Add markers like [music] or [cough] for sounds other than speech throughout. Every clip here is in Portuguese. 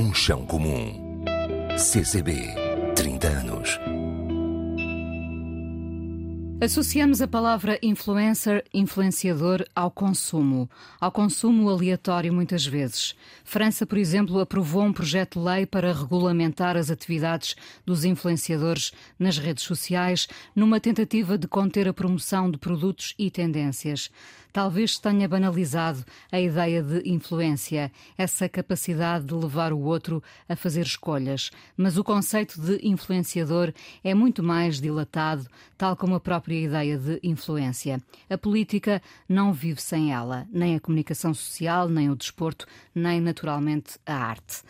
Um chão comum. CCB, 30 anos. Associamos a palavra influencer, influenciador, ao consumo. Ao consumo aleatório, muitas vezes. França, por exemplo, aprovou um projeto de lei para regulamentar as atividades dos influenciadores nas redes sociais, numa tentativa de conter a promoção de produtos e tendências. Talvez tenha banalizado a ideia de influência, essa capacidade de levar o outro a fazer escolhas. Mas o conceito de influenciador é muito mais dilatado, tal como a própria ideia de influência. A política não vive sem ela, nem a comunicação social, nem o desporto, nem naturalmente a arte.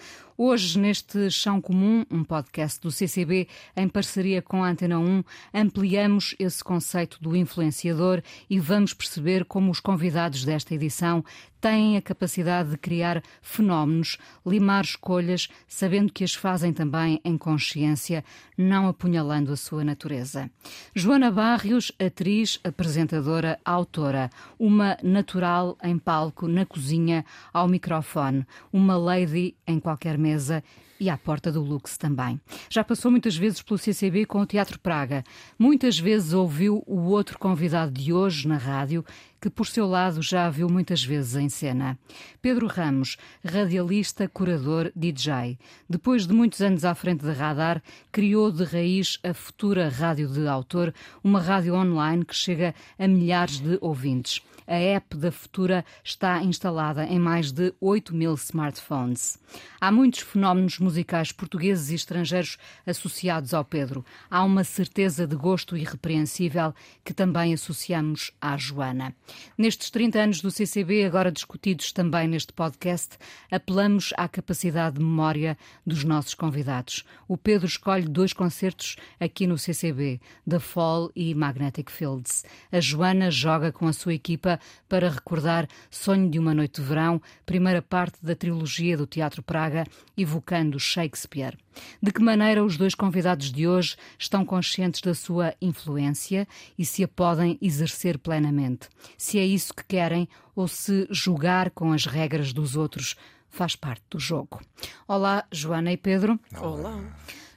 Hoje, neste Chão Comum, um podcast do CCB em parceria com a Antena 1, ampliamos esse conceito do influenciador e vamos perceber como os convidados desta edição têm a capacidade de criar fenómenos, limar escolhas, sabendo que as fazem também em consciência, não apunhalando a sua natureza. Joana Barrios, atriz, apresentadora, autora, uma natural em palco, na cozinha, ao microfone, uma lady em qualquer mesa e à porta do Lux também. Já passou muitas vezes pelo CCB com o Teatro Praga. Muitas vezes ouviu o outro convidado de hoje na rádio, que por seu lado já a viu muitas vezes em cena. Pedro Ramos, radialista, curador, DJ. Depois de muitos anos à frente da Radar, criou de raiz a futura Rádio de Autor, uma rádio online que chega a milhares de ouvintes. A app da Futura está instalada em mais de 8 mil smartphones. Há muitos fenómenos musicais portugueses e estrangeiros associados ao Pedro. Há uma certeza de gosto irrepreensível que também associamos à Joana. Nestes 30 anos do CCB, agora discutidos também neste podcast, apelamos à capacidade de memória dos nossos convidados. O Pedro escolhe dois concertos aqui no CCB, The Fall e Magnetic Fields. A Joana joga com a sua equipa para recordar Sonho de uma Noite de Verão, primeira parte da trilogia do Teatro Praga, evocando Shakespeare. De que maneira os dois convidados de hoje estão conscientes da sua influência e se a podem exercer plenamente? Se é isso que querem ou se jogar com as regras dos outros faz parte do jogo. Olá, Joana e Pedro. Olá.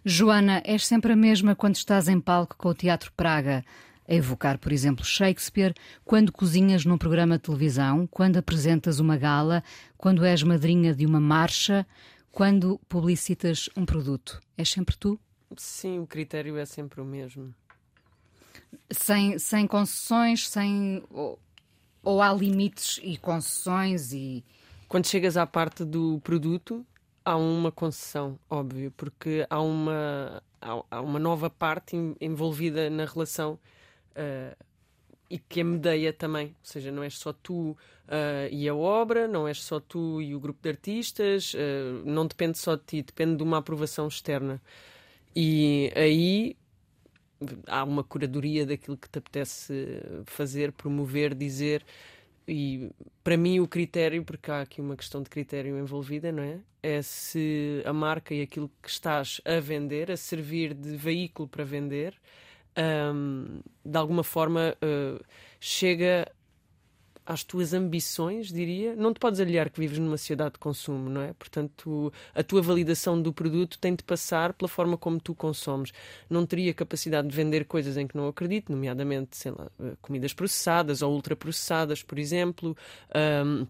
Joana, és sempre a mesma quando estás em palco com o Teatro Praga a evocar, por exemplo, Shakespeare, quando cozinhas num programa de televisão, quando apresentas uma gala, quando és madrinha de uma marcha, quando publicitas um produto. És sempre tu? Sim, o critério é sempre o mesmo. Sem, sem concessões, sem. Ou, ou há limites e concessões e. Quando chegas à parte do produto, há uma concessão, óbvio, porque há uma, há, uma nova parte envolvida na relação uh, e que a medeia também. Ou seja, não és só tu uh, e a obra, não és só tu e o grupo de artistas, uh, não depende só de ti, depende de uma aprovação externa. E aí há uma curadoria daquilo que te apetece fazer, promover, dizer. E para mim o critério, porque há aqui uma questão de critério envolvida, não é? É se a marca e aquilo que estás a vender, a servir de veículo para vender, um, de alguma forma uh, chega às tuas ambições, diria. Não te podes aliar que vives numa sociedade de consumo, não é? Portanto, a tua validação do produto tem de passar pela forma como tu consomes. Não teria capacidade de vender coisas em que não acredito, nomeadamente, sei lá, eh, comidas processadas ou ultraprocessadas, por exemplo. Um,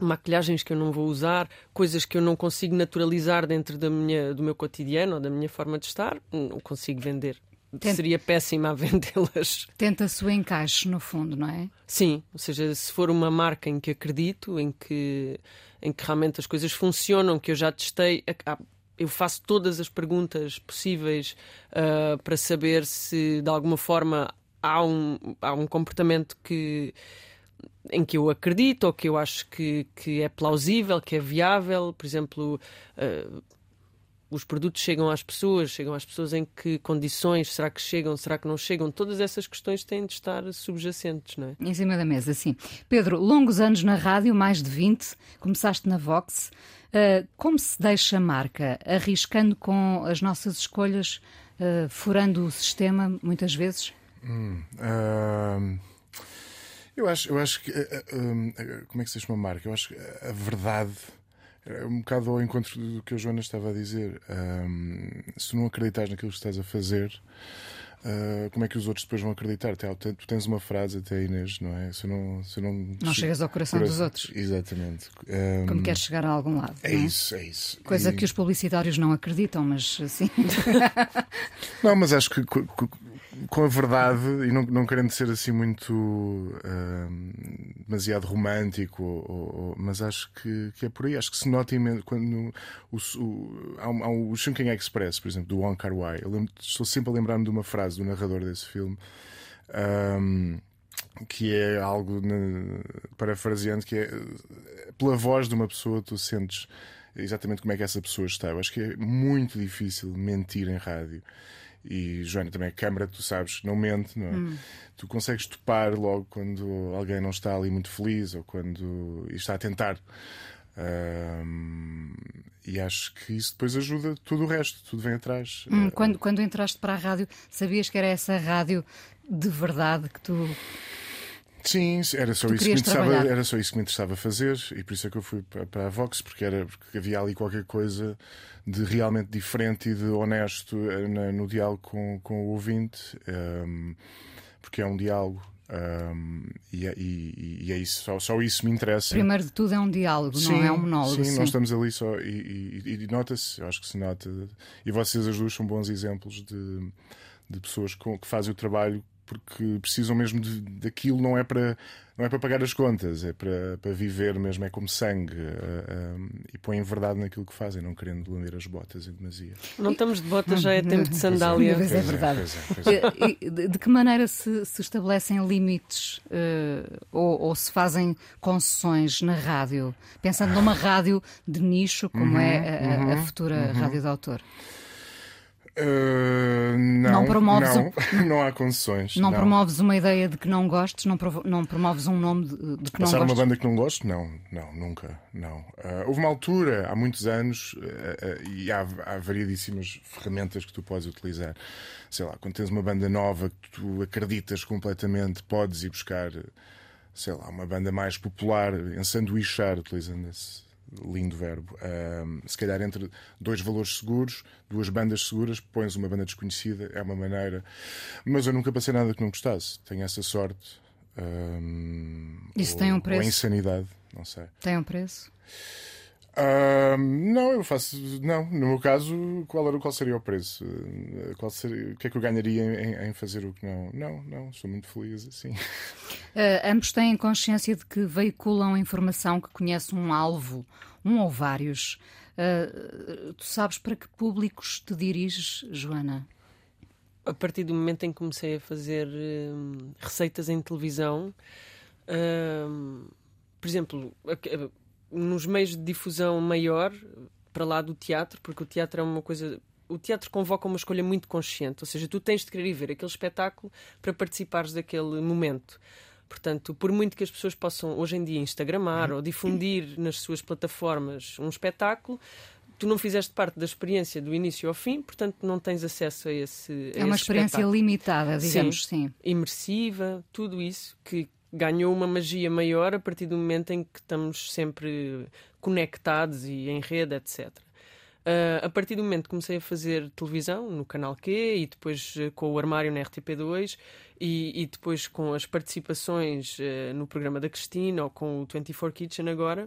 maquilhagens que eu não vou usar, coisas que eu não consigo naturalizar dentro da minha, do meu cotidiano ou da minha forma de estar, não consigo vender. Tenta... seria péssima a vendê-las. Tenta-se o encaixe, no fundo, não é? Sim, ou seja, se for uma marca em que acredito, em que, em que realmente as coisas funcionam, que eu já testei, eu faço todas as perguntas possíveis uh, para saber se de alguma forma há um, há um comportamento que em que eu acredito ou que eu acho que, que é plausível, que é viável. Por exemplo, uh, os produtos chegam às pessoas, chegam às pessoas em que condições, será que chegam, será que não chegam? Todas essas questões têm de estar subjacentes, não é? Em cima da mesa, sim. Pedro, longos anos na rádio, mais de 20, começaste na Vox. Uh, como se deixa a marca? Arriscando com as nossas escolhas, uh, furando o sistema, muitas vezes? Hum, uh, eu acho, eu acho que. como é que se chama a marca? Eu acho que a verdade um bocado ao encontro do que a Joana estava a dizer. Um, se não acreditas naquilo que estás a fazer, uh, como é que os outros depois vão acreditar? Tu tens uma frase até Inês, não é? Se não, se não, não chegas ao coração, coração, dos outros. Exatamente. Um, como queres chegar a algum lado. É, é? isso, é isso. Coisa e... que os publicitários não acreditam, mas assim. [laughs] não, mas acho que com a verdade e não, não querendo ser assim muito uh, demasiado romântico, ou, ou, mas acho que, que, é por aí. Acho que se nota imenso quando o, o, há, há o Shunking Express, por exemplo, do Wong Kar Wai. Eu lembro, estou sempre a lembrar-me de uma frase do narrador desse filme. Um, que é algo parafraseando que é pela voz de uma pessoa tu sentes exatamente como é que essa pessoa está. Eu acho que é muito difícil mentir em rádio e Joana também a câmara, tu sabes, não mente, não é? Hum. Tu consegues topar logo quando alguém não está ali muito feliz ou quando está a tentar. Um, e acho que isso depois ajuda tudo o resto, tudo vem atrás. Hum, quando, quando entraste para a rádio, sabias que era essa rádio de verdade que tu Sim, era só, isso que me interessava, era só isso que me interessava fazer e por isso é que eu fui para a Vox, porque, era, porque havia ali qualquer coisa de realmente diferente e de honesto eh, no diálogo com, com o ouvinte, um, ehm, porque é um diálogo. Um, ehm, e, é, e, e, é isso, só, só, isso me interessa. Primeiro de tudo é um diálogo, sim, não é um monólogo. Sim, sim. nós estamos ali só e, e nota-se, eu acho que se nota. E vocês as duas são bons exemplos de, de pessoas com, que fazem o trabalho porque precisam mesmo de, daquilo, não é para não é para pagar as contas, é para, para viver mesmo, é como sangue uh, uh, e põem verdade naquilo que fazem, não querendo lamber as botas em demasia. Não estamos de botas, já é [laughs] tempo de sandália. Pois é, é verdade. Pois é, pois é. De que maneira se, se estabelecem limites uh, ou, ou, se fazem concessões na rádio? Pensando numa rádio de nicho, como uhum, é a, uhum, a futura uhum. rádio de autor. Uh, não, não promoves não, um... [laughs] não há concessões. Não, não, promoves uma ideia de que não gostes, não, provo... não promoves um nome de, de que Passar não gostes? uma banda que não gosto? Não, não, nunca, não. Uh, houve uma altura, há muitos anos, uh, e há, há variedíssimas ferramentas que tu podes utilizar. Sei lá, quando tens uma banda nova que tu acreditas completamente, podes ir buscar, sei lá, uma banda mais popular, ensanduichar, utilizando esse lindo verbo. Um, se calhar entre dois valores seguros, duas bandas seguras, pões uma banda desconhecida, é uma maneira. Mas eu nunca passei nada que não gostasse. Tenho essa sorte. Um, Isso ou, tem um preço? Ou insanidade, não sei. Tem um preço? Uh, não, eu faço. Não, no meu caso, qual, era, qual seria o preço? Qual seria, o que é que eu ganharia em, em fazer o que não? Não, não, sou muito feliz assim. Uh, [laughs] ambos têm consciência de que veiculam informação que conhece um alvo, um ou vários. Uh, tu sabes para que públicos te diriges, Joana? A partir do momento em que comecei a fazer uh, receitas em televisão, por exemplo, nos meios de difusão maior, para lá do teatro, porque o teatro é uma coisa. O teatro convoca uma escolha muito consciente, ou seja, tu tens de querer ir ver aquele espetáculo para participares daquele momento. Portanto, por muito que as pessoas possam hoje em dia instagramar ou difundir nas suas plataformas um espetáculo, tu não fizeste parte da experiência do início ao fim, portanto não tens acesso a esse. A é uma experiência espetáculo. limitada, digamos, sim, sim. Imersiva, tudo isso que ganhou uma magia maior a partir do momento em que estamos sempre conectados e em rede, etc. Uh, a partir do momento que comecei a fazer televisão no canal Q e depois uh, com o armário na RTP2 e, e depois com as participações uh, no programa da Cristina ou com o 24 Kitchen agora,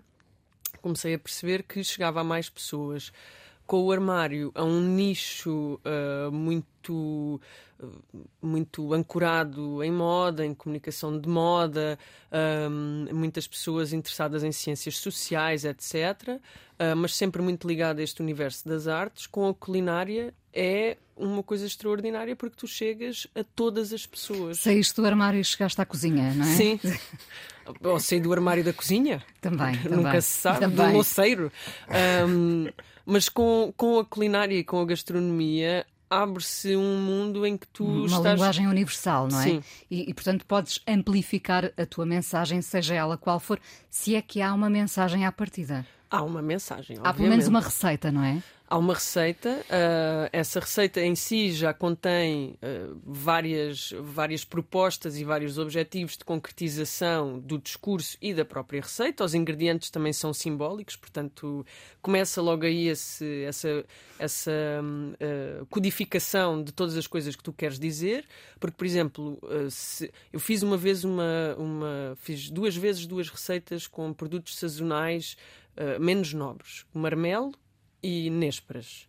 comecei a perceber que chegava a mais pessoas com o armário a um nicho muito muito ancorado em moda, em comunicação de moda, um, muitas pessoas interessadas em ciências sociais, etc., uh, mas sempre muito ligado a este universo das artes, com a culinária é uma coisa extraordinária porque tu chegas a todas as pessoas. Saíste do armário e chegaste à cozinha, não é? Sim. [laughs] Ou saí do armário da cozinha. Também. Nunca também. se sabe, também. do loceiro. Um, mas com, com a culinária e com a gastronomia abre-se um mundo em que tu Uma estás... Uma linguagem universal, não é? Sim. E, e, portanto, podes amplificar a tua mensagem, seja ela qual for, se é que há uma mensagem à partida. Há uma mensagem. Há pelo menos uma receita, não é? Há uma receita, uh, essa receita em si já contém uh, várias, várias propostas e vários objetivos de concretização do discurso e da própria receita. Os ingredientes também são simbólicos, portanto, começa logo aí esse, essa, essa uh, codificação de todas as coisas que tu queres dizer. Porque, por exemplo, se, eu fiz uma vez uma, uma. fiz duas vezes duas receitas com produtos sazonais menos nobres: o marmelo e nésperas.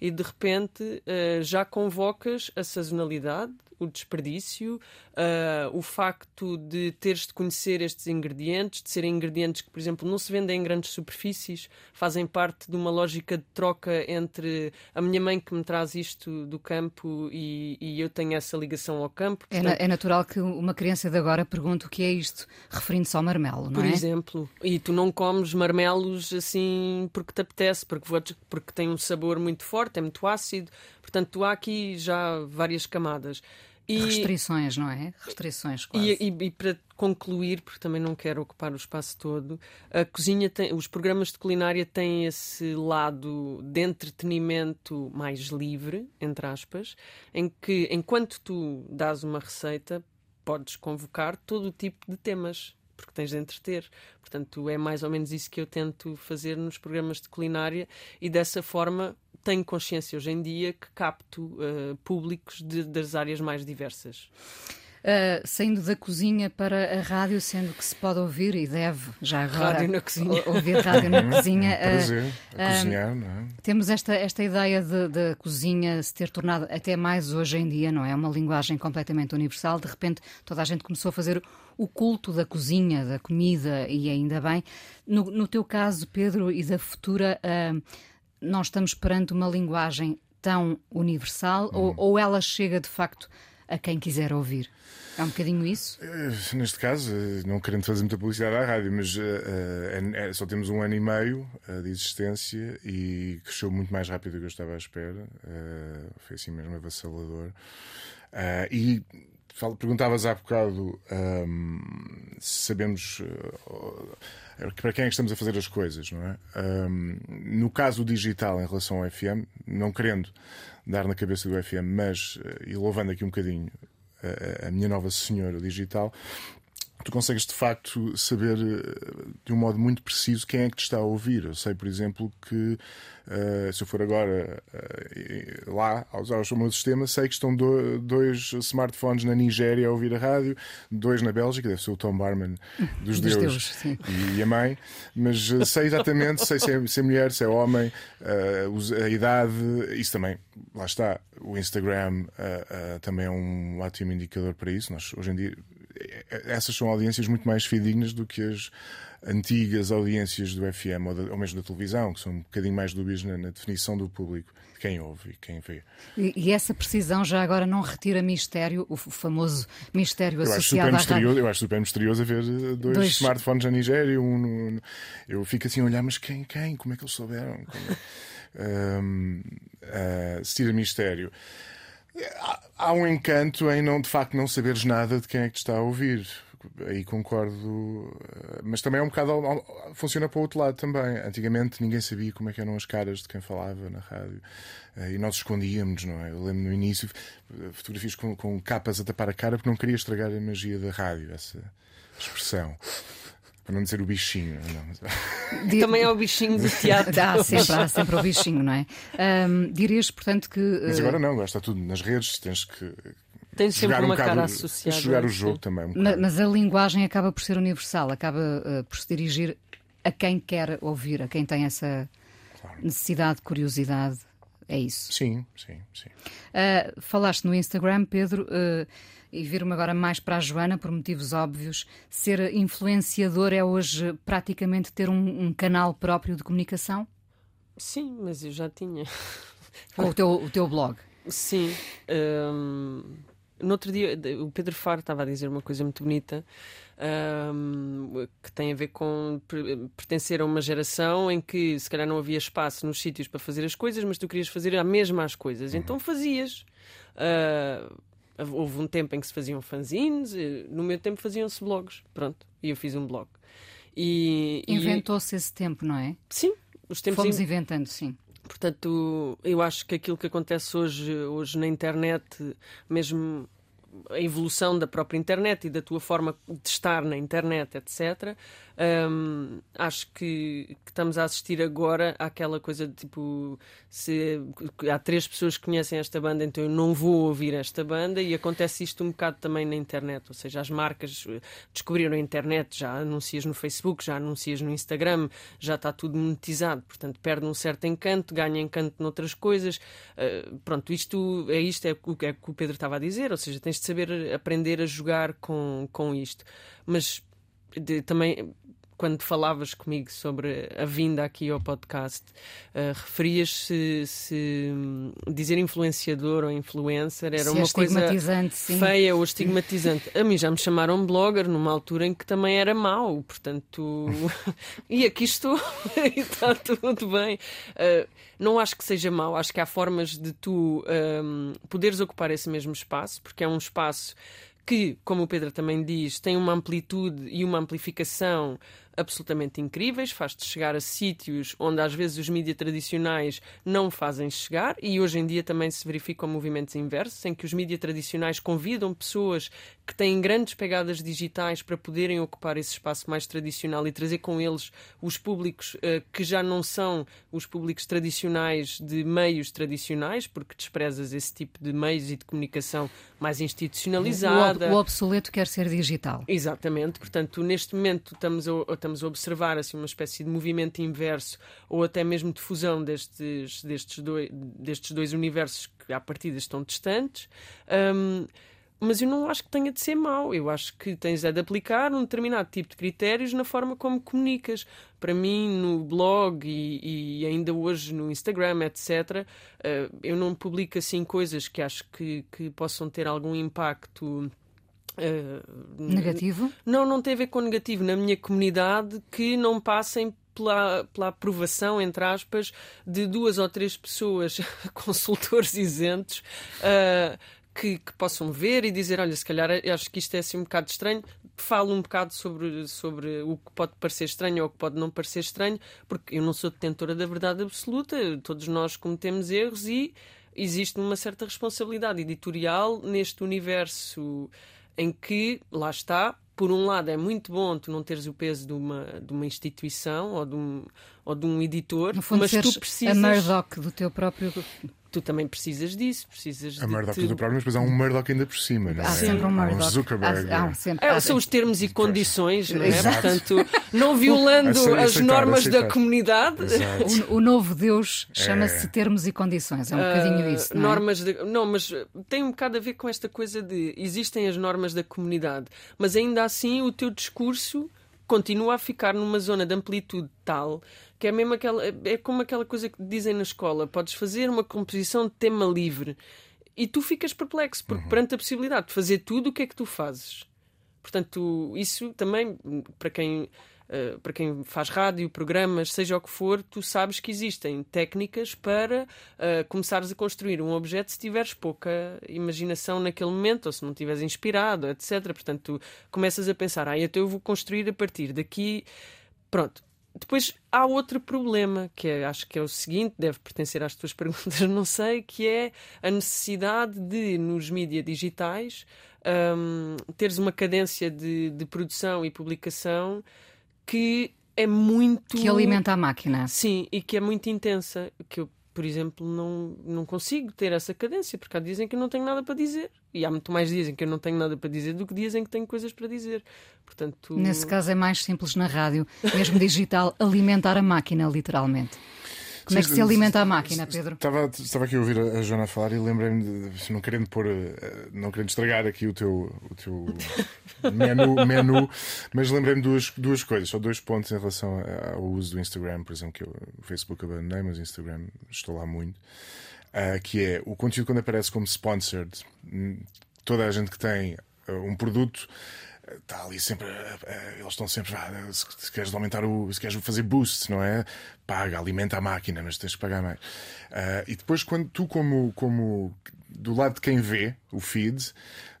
E de repente uh, já convocas a sazonalidade, o desperdício, uh, o facto de teres de conhecer estes ingredientes, de serem ingredientes que, por exemplo, não se vendem em grandes superfícies, fazem parte de uma lógica de troca entre a minha mãe que me traz isto do campo e, e eu tenho essa ligação ao campo. Portanto... É, na, é, natural que uma criança de agora pergunte o que é isto, referindo-se ao marmelo, não por é? Por exemplo, e tu não comes marmelos assim porque te apetece, porque, porque tem um sabor muito forte, é muito ácido, portanto há aqui já várias camadas. E, Restrições, não é? Restrições, quase. E, e, e, para concluir, porque também não quero ocupar o espaço todo, a cozinha tem, os programas de culinária têm esse lado de entretenimento mais livre, entre aspas, em que enquanto tu dás uma receita, podes convocar todo o tipo de temas porque tens de entreter. Portanto, é mais ou menos isso que eu tento fazer nos programas de culinária e dessa forma tenho consciência hoje em dia que capto uh, públicos de, das áreas mais diversas. Uh, saindo da cozinha para a rádio, sendo que se pode ouvir e deve já agora rádio na cozinha. ouvir rádio na cozinha. Prazer, uh, cozinhar, não é? Temos esta, esta ideia da cozinha se ter tornado até mais hoje em dia, não é? Uma linguagem completamente universal. De repente, toda a gente começou a fazer o culto da cozinha, da comida, e ainda bem. No, no teu caso, Pedro, e da futura. Uh, nós estamos perante uma linguagem tão universal ou, uhum. ou ela chega de facto a quem quiser ouvir? É um bocadinho isso? Eh, neste caso, eh, não querendo fazer muita publicidade à rádio, mas uh, é, só temos um ano e meio uh, de existência e cresceu muito mais rápido do que eu estava à espera. Uh, foi assim mesmo avassalador. e perguntavas há bocado um, se sabemos para quem é que estamos a fazer as coisas, não é? Um, no caso digital, em relação ao FM, não querendo dar na cabeça do FM, mas, eh, e louvando aqui um bocadinho a, a minha nova senhora digital, tu consegues de facto saber eh, de um modo muito preciso quem é que te está a ouvir. Eu sei, por exemplo, que uh, se eu for agora uh, lá a usar o meu sistema, sei que estão do, dois smartphones na Nigéria a ouvir a rádio, dois na Bélgica, deve ser o Tom Barman [laughs] dos, dos Deus, Deus e a mãe, mas uh, sei exatamente, sei se é, se é, mulher, se é homem, a idade, isso também, lá está. O Instagram também é um ótimo indicador para isso. Nós hoje em dia essas são audiências muito mais fidedignas do que as antigas audiências do FM ou, da, ou mesmo da televisão, que são um bocadinho mais dúbias na, na definição do público, de quem ouve e quem vê. E, e, essa precisão já agora não retira mistério, o famoso mistério eu associado acho super à Eu acho super misterioso haver eh, dois, dois... smartphones na Nigéria. Um no, no... Eu fico assim a olhar, mas quem, quem? Como é que eles souberam? Como é? [laughs] um, uh, se tira mistério. Há um encanto em não, de facto, não saberes nada de quem é que te está a ouvir. Aí concordo, eh, mas também é um bocado. funciona para o outro lado também. Antigamente ninguém sabia como é que eram as caras de quem falava na rádio eh, e nós escondíamos, não é? Eu lembro no início fotografias com, com capas a tapar a cara porque não queria estragar a magia da rádio, essa expressão. Para não dizer o bichinho. Não. Também é o bichinho do teatro. Há sempre, há sempre o bichinho, não é? Um, dirias, portanto, que. Mas agora não, agora está tudo nas redes, tens que. Tens sempre uma um cara associada. Jogar o jogo sim. também. Um mas, mas, a linguagem acaba por ser universal, acaba uh, por se dirigir a quem quer ouvir, a quem tem essa claro. necessidade, curiosidade. É isso? Sim, sim, sim. Uh, falaste no Instagram, Pedro. Uh, e vir-me agora mais para a Joana, por motivos óbvios, ser influenciador é hoje praticamente ter um, um canal próprio de comunicação? Sim, mas eu já tinha. [laughs] Com o teu, o teu blog? Sim. Um, no outro dia, o Pedro Faro estava a dizer uma coisa muito bonita. Um, que tem a ver com pertencer a uma geração em que se calhar não havia espaço nos sítios para fazer as coisas, mas tu querias fazer a mesma as coisas, então fazias. Uh, Houve um tempo em que se faziam fanzines, no meu tempo faziam-se blogs, pronto, e eu fiz um blog. E, e- Inventou-se esse tempo, não é? Sim, os tempos Fomos in- inventando, sim. Portanto, eu acho que aquilo que acontece hoje, hoje na internet, mesmo a evolução da própria internet e da tua forma de estar na internet, etc., hum, acho que, que estamos a assistir agora àquela coisa de tipo: se há três pessoas que conhecem esta banda, então eu não vou ouvir esta banda, e acontece isto um bocado também na internet, ou seja, as marcas eh, descobriram a internet, já anuncias no Facebook, já anuncias no Instagram, já está tudo monetizado, portanto perde um certo encanto, ganha encanto noutras coisas. Uh, pronto, isto é isto é o é o que o Pedro estava a dizer, ou seja, tens de saber aprender a jogar com, com isto. Mas de- também quando falavas comigo sobre a vinda aqui ao podcast, uh, referias se, se hum, dizer influenciador ou influencer era Se é uma coisa estigmatizante, sim. feia ou estigmatizante. A mim já me chamaram blogger numa altura em que também era mau, portanto. [laughs] e aqui estou [laughs] e está tudo bem. Uh, não acho que seja mau, acho que há formas de tu um, poderes ocupar esse mesmo espaço, porque é um espaço que, como o Pedro também diz, tem uma amplitude e uma amplificação absolutamente incríveis, faz-te chegar a sítios onde às vezes os mídias tradicionais não fazem chegar e hoje em dia também se verificam movimentos inversos em que os mídias tradicionais convidam pessoas que têm grandes pegadas digitais para poderem ocupar esse espaço mais tradicional e trazer com eles os públicos eh, que já não são os públicos tradicionais de meios tradicionais, porque desprezas esse tipo de meios e de comunicação mais O, institucionalizada. ob- o obsoleto quer ser digital. Exatamente, portanto, neste momento estamos a, estamos a observar assim, uma espécie de movimento inverso ou até mesmo de fusão destes, destes, dois, destes dois universos que à partida estão distantes. Hum, mas eu não acho que tenha de ser mau. Eu acho que tens é de aplicar um determinado tipo de critérios na forma como comunicas. Para mim, no blog e, e ainda hoje no Instagram, etc., eh, eu não publico assim coisas que acho que, que possam ter algum impacto. Eh, Negativo? não, não tem a ver com negativo. Na minha comunidade, que não passem pela, pela aprovação, entre aspas, de duas ou três pessoas, [laughs] consultores isentos, ah, que, que possam ver e dizer: olha, se calhar eu acho que isto é assim um bocado estranho. Falo um bocado sobre, sobre o que pode parecer estranho ou o que pode não parecer estranho, porque eu não sou detentora da verdade absoluta, todos nós cometemos erros e existe uma certa responsabilidade editorial neste universo em que, lá está, por um lado é muito bom tu não teres o peso de uma, de uma instituição ou de um, ou de um editor, No fundo, mas tu precisas. a Murdoch do teu próprio. Tu também precisas disso, precisas A de Murdoch te- do próprio, mas depois há um Murdoch ainda por cima, não é? Há sempre um Há Murdoch. Zuckerberg. Há, há um sempre, É, são os termos e condições, não é? Exato. Portanto, não violando Aceitar, as normas da aceitar. comunidade. Exato. O, o novo Deus chama-se termos e condições. É um bocadinho Ah, isso. Não é? normas de- não, mas tem um bocado a ver com esta coisa de existem as normas da comunidade, mas ainda assim o teu discurso continua a ficar numa zona de amplitude tal que é mesmo aquela é como aquela coisa que dizem na escola, podes fazer uma composição de tema livre e tu ficas perplexo, porque perante a possibilidade de fazer tudo, o que é que tu fazes? Portanto, isso também, para quem, eh, para quem faz rádio, programas, seja o que for, tu sabes que existem técnicas para eh, começares a construir um objeto se tiveres pouca imaginação naquele momento ou se não estiveres inspirado, etc. Portanto, tu começas a pensar, ah, então eu vou construir a partir daqui. Pronto. Depois há outro problema, que é, acho que é o seguinte, deve pertencer às tuas [laughs] perguntas, não sei, que é a necessidade de, nos mídias digitais, hum, teres uma cadência de, de produção e publicação que é muito. Que alimenta a máquina. Sim, e que é muito intensa. Que eu, por exemplo, não, não consigo ter essa cadência, porque há dias em que eu não tenho nada para dizer. E há muito mais dias em que eu não tenho nada para dizer do que dias em que tenho coisas para dizer. Portanto, Nesse caso é mais simples na rádio, mesmo digital, alimentar a máquina, literalmente. Como é que se alimenta a máquina, Pedro? Estava, estava aqui a ouvir a Joana falar e lembrei-me, de, não querendo pôr, eh, não querendo estragar aqui o teu, o teu [laughs] menu, menu, mas lembrei-me de duas, duas coisas, só dois pontos em relação ao uso do Instagram, por exemplo, que eu, o Facebook abandonei, mas o Instagram estou lá muito, ah, que é o conteúdo quando aparece como sponsored, hum, toda a gente que tem ah, um produto está ali sempre. eh, eh, Eles estão sempre. ah, se, queres aumentar o. Se queres fazer boost, não é? Paga, alimenta a máquina, mas tens que pagar mais. E depois, quando tu, como, como do lado de quem vê o feed,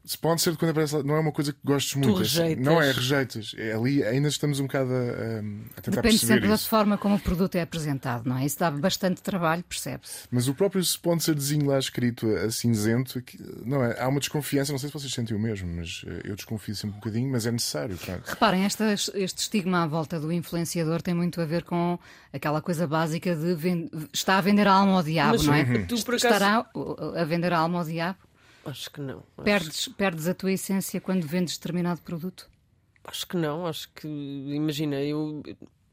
sponsor quando aparece lá, não é uma coisa que gostes muito. É- rejeitas. Não é, rejeitas. É ali ainda estamos um bocado a, a- tentar Depende perceber sempre da isso. forma como o produto é apresentado, não é? Isso dá bastante trabalho, percebe-se. Mas o próprio sponsorzinho lá escrito a cinzento, que- não é? Há uma desconfiança, não sei se vocês sentem o mesmo, mas eh, eu desconfio sempre um bocadinho, mas é necessário. pronto. Reparem, esta- este estigma à volta do influenciador tem muito a ver com aquela coisa básica de ven- está a vender a alma ao diabo, Mas não é? tu, por acaso- Estará a vender a alma ao diabo? Acho que não. Acho, Perdes, perdes a tua essência quando vendes determinado produto? acho que não. Acho que, imagina, eu.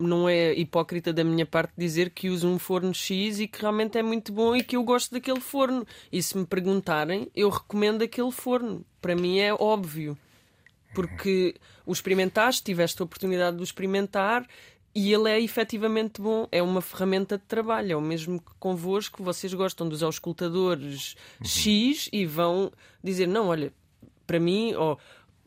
Não é hipócrita da minha parte dizer que uso um forno X e que realmente é muito bom e que eu gosto daquele forno. E se me perguntarem, eu recomendo aquele forno. Para mim é óbvio. Porque o experimentaste, tiveste a oportunidade de o experimentar e ele é efetivamente bom. É uma ferramenta de trabalho. É o mesmo que convosco. Vocês gostam de usar os escutadores X e vão dizer: não, olha, para mim, ó,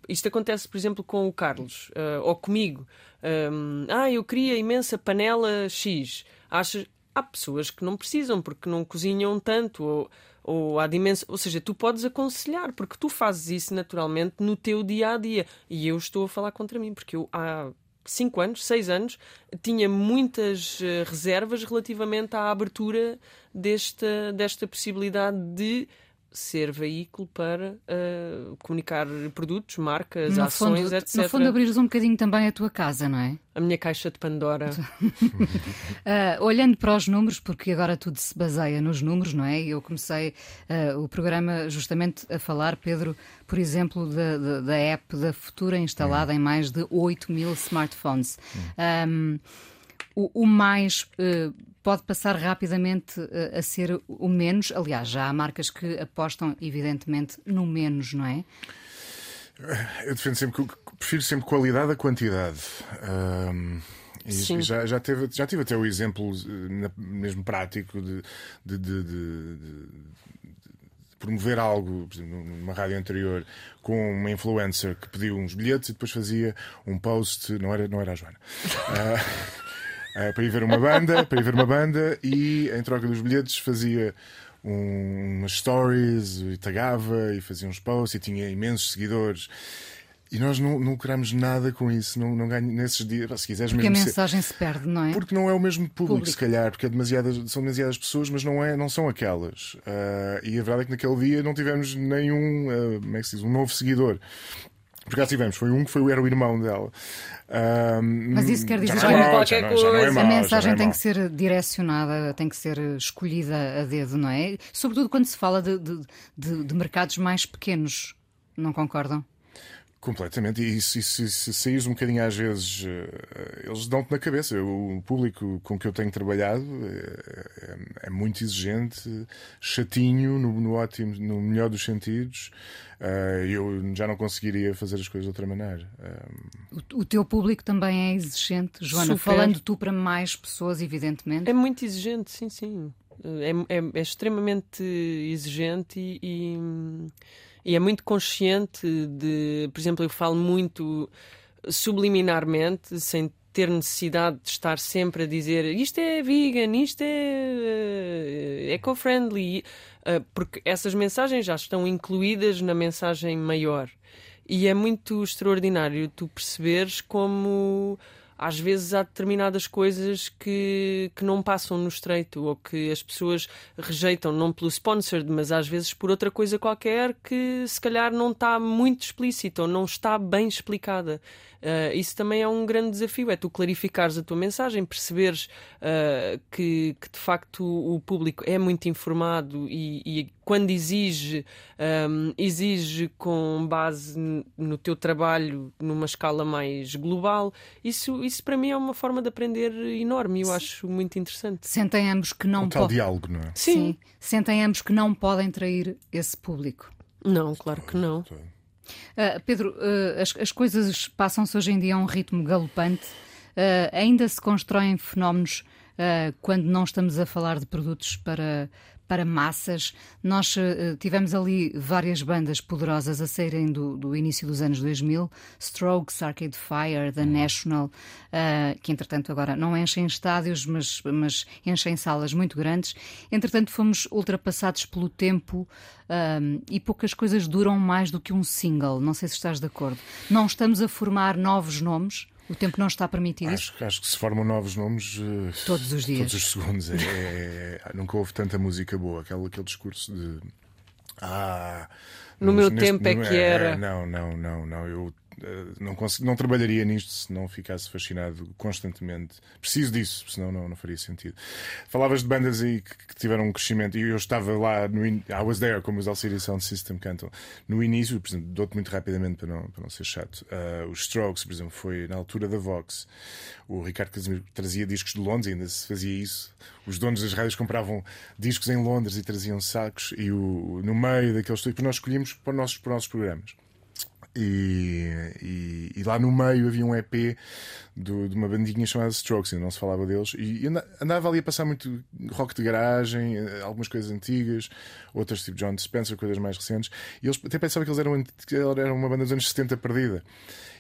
isto acontece, por exemplo, com o Carlos ah, ou comigo. Ahm, ah, eu queria imensa panela X. Achas. Há pessoas que não precisam porque não cozinham tanto ou, ou há dimensão. Ou seja, tu podes aconselhar porque tu fazes isso naturalmente no teu dia a dia. E eu estou a falar contra mim porque eu há 5 anos, 6 anos, tinha muitas eh, reservas relativamente à abertura desta, desta possibilidade de ser veículo para eh, comunicar produtos, marcas, No ações, fundo, etc. no fundo, abrires um bocadinho também a tua casa, não é? A minha caixa de Pandora. Ah, [laughs] olhando para os números, porque agora tudo se baseia nos números, não é? Eu comecei ah, o programa justamente a falar, Pedro, por exemplo, da, da, da app da Futura instalada em mais de 8 mil smartphones. Ahm, o, o mais eh, pode passar rapidamente eh, a ser o menos. Aliás, já há marcas que apostam, evidentemente, no menos, não é? Eu defendo sempre que prefiro sempre qualidade a quantidade. Ahm, e já, já, teve, já tive até o exemplo eh, mesmo prático de, de- de- de- promover algo, por exemplo, numa rádio anterior, com uma influencer que pediu uns bilhetes e depois fazia um post, não era, não era a Joana. [laughs] Ah, ah, para ir ver uma banda, para ir ver uma banda e em troca dos bilhetes fazia um- umas stories e tagava e fazia uns posts e tinha imensos seguidores. E nós não, não nada com isso, não, não ganho nesses dias. Se quiseres Porque a mesmo ser- mensagem se perde, não é? porque não é o mesmo público, Público. se calhar, porque é demasiadas, são demasiadas pessoas, mas não, é, não são aquelas. Ah, e a verdade é que naquele dia não tivemos nenhum, ah, como é que se diz, um novo seguidor. Por acaso tivemos, foi um que foi, era o irmão dela. Ah, Mas isso quer dizer já que é mau, qualquer já não- já não é coisa. mau, A já mensagem não é tem que ser direcionada, tem que ser escolhida a dedo, não é? Sobretudo quando se fala de, de- de- de mercados mais pequenos. Não concordam? Completamente, e se, se, se saís um bocadinho às vezes, eh, eles dão-te na cabeça. Eu- O público com que eu tenho trabalhado eh, é, é muito exigente, chatinho, no, no ótimo, no melhor dos sentidos. Eh, Eu já não conseguiria fazer as coisas de outra maneira. O, o teu público também é exigente, Joana, Super. falando tu para mais pessoas, evidentemente. É muito exigente, sim, sim. É, é- é extremamente exigente e, e- e é muito consciente de. Por exemplo, eu falo muito subliminarmente, sem ter necessidade de estar sempre a dizer isto é vegan, isto é eh, eco-friendly, eh, porque essas mensagens já estão incluídas na mensagem maior. E é muito extraordinário tu perceberes como às vezes há determinadas coisas que, que não passam no estreito ou que as pessoas rejeitam, não pelo sponsored, mas às vezes por outra coisa qualquer que se calhar não está muito explícita ou não está bem explicada. Ah, isso também é um grande desafio, é tu clarificares a tua mensagem, perceberes ah, que, que de facto o público é muito informado e, e quando exige, ahm, exige com base no teu trabalho numa escala mais global. Isso, isso para mim é uma forma de aprender enorme e eu acho muito interessante. Sentem ambos que não um tal podem. diálogo, não é? Sim, sentem ambos que não podem trair esse público. Não, claro que não. Ah, Pedro, ah, as, as coisas passam-se hoje em dia a um ritmo galopante. Ah, ainda se constroem fenómenos uh, quando não estamos a falar de produtos para para massas. Nós uh, tivemos ali várias bandas poderosas a saírem do, do, início dos anos 2000, Strokes, Arcade Fire, The National, uh, que entretanto agora não enchem estádios, mas, mas enchem salas muito grandes. Entretanto, fomos ultrapassados pelo tempo um, e poucas coisas duram mais do que um single. Não sei se estás de acordo. Não estamos a formar novos nomes. O tempo não está a permitir acho? Acho que se formam novos nomes uh, todos os dias. Todos os segundos. É, é, é, nunca houve tanta música boa. Aquele, aquele discurso de. Ah, no meu neste, tempo é que era. Não, não, não, não. Eu eh, não, não trabalharia nisto se não ficasse fascinado constantemente. Preciso disso, senão não, não faria sentido. Falavas de bandas aí que, que tiveram um crescimento, e eu estava lá, no in... I was there, como os Alcide Sound System cantam. No início, por exemplo, dou-te muito rapidamente para não, para não ser chato. Uh, os Strokes, por exemplo, foi na altura da Vox. O Ricardo Casimiro trazia discos de Londres, ainda se fazia isso. Os donos das rádios compravam discos em Londres e traziam sacos, e o, no meio daqueles. Depois nós escolhíamos para os nossos, para os nossos programas. E, e, e, lá no meio havia um EP do, de uma bandinha chamada Strokes, ainda não se falava deles, e andava ali a passar muito rock de garagem, eh, algumas coisas antigas, outras tipo John Spencer, coisas mais recentes, e eles até pensavam que eles eram, eram uma banda dos anos 70 perdida.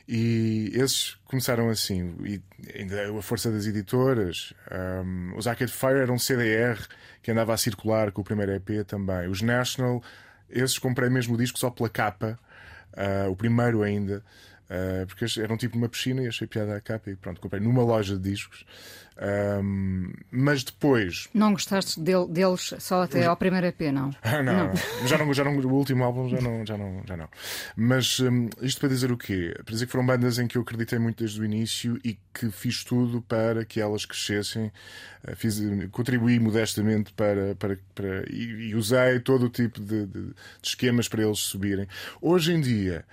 E esses começaram assim, e ainda a força das editoras. Um, os Arcade Fire eram um CDR que andava a circular com o primeiro EP também. Os National, esses comprei mesmo o disco só pela capa Uh, o primeiro ainda, uh, porque era um tipo uma piscina e achei piada à capa e pronto, comprei numa loja de discos. Um, mas depois. Não gostaste dele, deles só até ao primeiro EP, [laughs] não? não, não. [laughs] Já não, já não, o último álbum já não, já não, já não. Mas um, isto para dizer o quê? Para dizer que foram bandas em que eu acreditei muito desde o início e que fiz tudo para que elas crescessem, uh, fiz, contribuí modestamente para, para, para e, e usei todo o tipo de, de, de esquemas para eles subirem. Hoje em dia.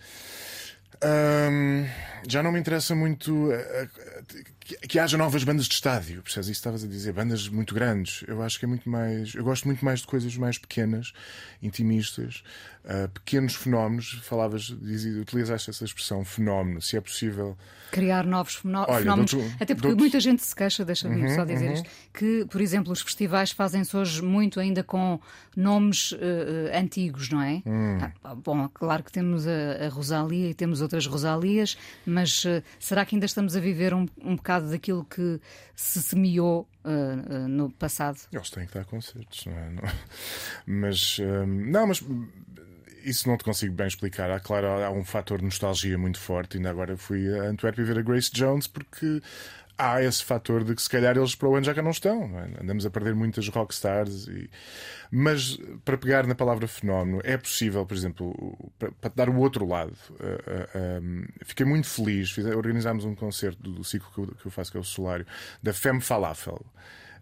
Um, já não me interessa muito uh, uh, que, que, haja novas bandas de estádio, percebes? Isso estavas a dizer, bandas muito grandes. Eu acho que é muito mais. Eu gosto muito mais de coisas mais pequenas, intimistas, uh, pequenos fenómenos. Falavas, dizia, utilizaste essa expressão, fenómeno, se é possível criar novos fenómenos. Olha, Até porque muita gente se queixa, deixa-me uhum, só dizer uhum. isto, que, por exemplo, os festivais fazem-se hoje muito ainda com nomes uh, antigos, não é? Hum. Ah, bom, claro que temos a, a, Rosalia e temos outras Rosalias, mas uh, será que ainda estamos a viver um, um bocado daquilo que se semeou uh, no passado? Eles têm que dar concertos, não é? Não. Mas, não, mas isso não te consigo bem explicar. Há, claro, há um fator de nostalgia muito forte. Ainda agora fui a Antuérpia ver a Grace Jones porque há esse fator de que se calhar eles para o ano já cá não estão. É? Andamos a perder muitas rockstars. E... Mas para pegar na palavra fenómeno, é possível, por exemplo, para, para dar o outro lado. Uh, uh, um, fiquei muito feliz. Fiz, organizámos um concerto do, do ciclo que eu, que eu, faço, que é o Solário, da Femme Falafel,